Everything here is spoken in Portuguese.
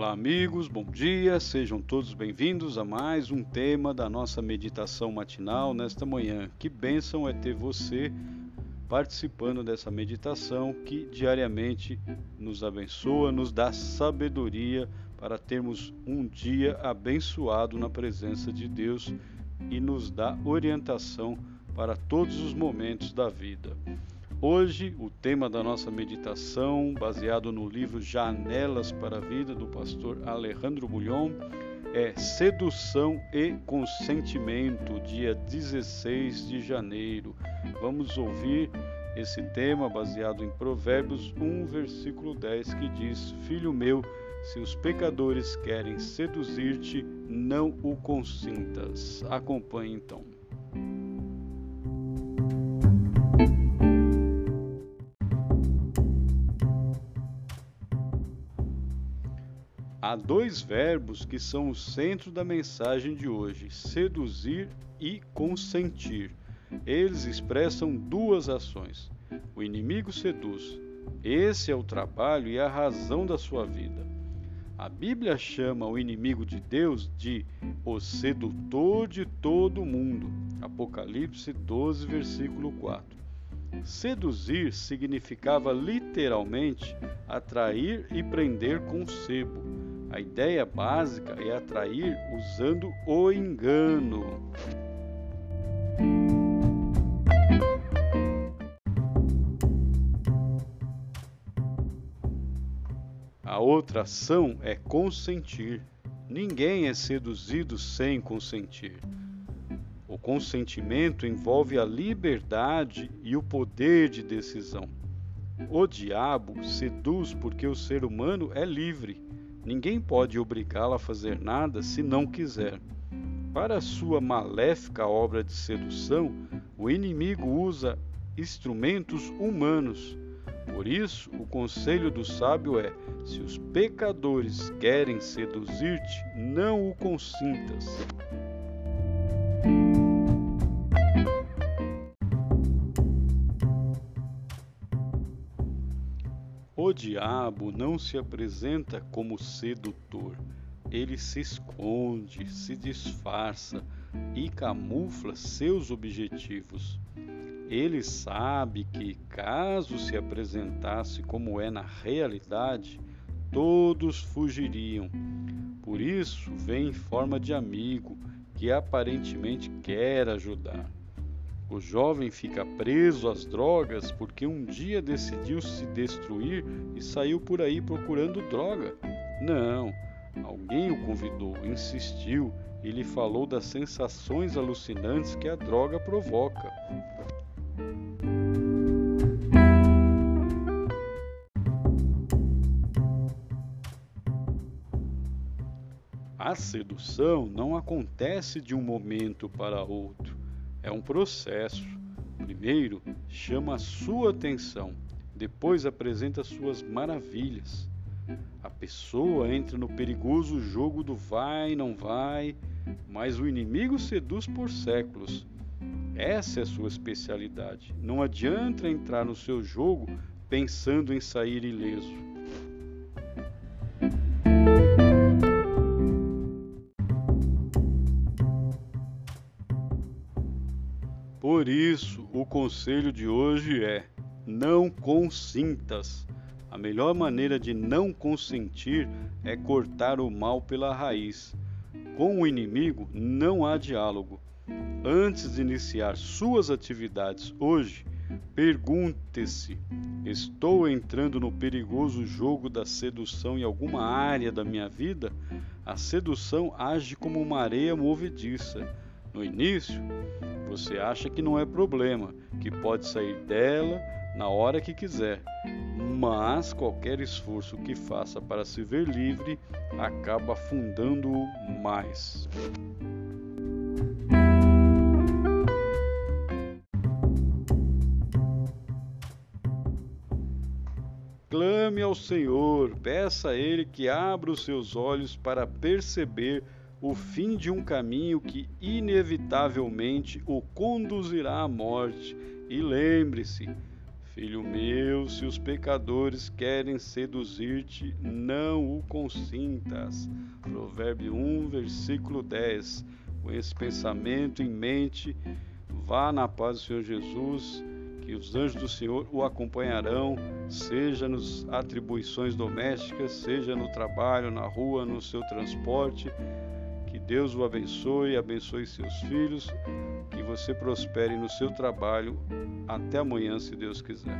Olá, amigos, bom dia, sejam todos bem-vindos a mais um tema da nossa meditação matinal nesta manhã. Que bênção é ter você participando dessa meditação que diariamente nos abençoa, nos dá sabedoria para termos um dia abençoado na presença de Deus e nos dá orientação para todos os momentos da vida. Hoje, o tema da nossa meditação, baseado no livro Janelas para a Vida, do pastor Alejandro Bulhon, é Sedução e Consentimento, dia 16 de janeiro. Vamos ouvir esse tema baseado em Provérbios 1, versículo 10, que diz: Filho meu, se os pecadores querem seduzir-te, não o consintas. Acompanhe então. Há dois verbos que são o centro da mensagem de hoje: seduzir e consentir. Eles expressam duas ações. O inimigo seduz. Esse é o trabalho e a razão da sua vida. A Bíblia chama o inimigo de Deus de o sedutor de todo mundo. Apocalipse 12, versículo 4. Seduzir significava literalmente atrair e prender com sebo a ideia básica é atrair usando o engano. A outra ação é consentir. Ninguém é seduzido sem consentir. O consentimento envolve a liberdade e o poder de decisão. O diabo seduz porque o ser humano é livre Ninguém pode obrigá-la a fazer nada se não quiser. Para sua maléfica obra de sedução, o inimigo usa instrumentos humanos. Por isso, o conselho do sábio é: se os pecadores querem seduzir-te, não o consintas. O diabo não se apresenta como sedutor. Ele se esconde, se disfarça e camufla seus objetivos. Ele sabe que, caso se apresentasse como é na realidade, todos fugiriam. Por isso, vem em forma de amigo que aparentemente quer ajudar. O jovem fica preso às drogas porque um dia decidiu se destruir e saiu por aí procurando droga. Não, alguém o convidou, insistiu e lhe falou das sensações alucinantes que a droga provoca. A sedução não acontece de um momento para outro é um processo. Primeiro, chama a sua atenção, depois apresenta suas maravilhas. A pessoa entra no perigoso jogo do vai, não vai, mas o inimigo seduz por séculos. Essa é a sua especialidade. Não adianta entrar no seu jogo pensando em sair ileso. Por isso, o conselho de hoje é: não consintas. A melhor maneira de não consentir é cortar o mal pela raiz. Com o inimigo não há diálogo. Antes de iniciar suas atividades hoje, pergunte-se: estou entrando no perigoso jogo da sedução em alguma área da minha vida? A sedução age como uma areia movediça. No início, você acha que não é problema, que pode sair dela na hora que quiser, mas qualquer esforço que faça para se ver livre acaba afundando-o mais. Clame ao Senhor, peça a Ele que abra os seus olhos para perceber o fim de um caminho que inevitavelmente o conduzirá à morte. E lembre-se, Filho meu, se os pecadores querem seduzir-te, não o consintas. Provérbio 1, versículo 10. Com esse pensamento em mente, vá na paz do Senhor Jesus, que os anjos do Senhor o acompanharão, seja nas atribuições domésticas, seja no trabalho, na rua, no seu transporte. Deus o abençoe, abençoe seus filhos, que você prospere no seu trabalho. Até amanhã, se Deus quiser.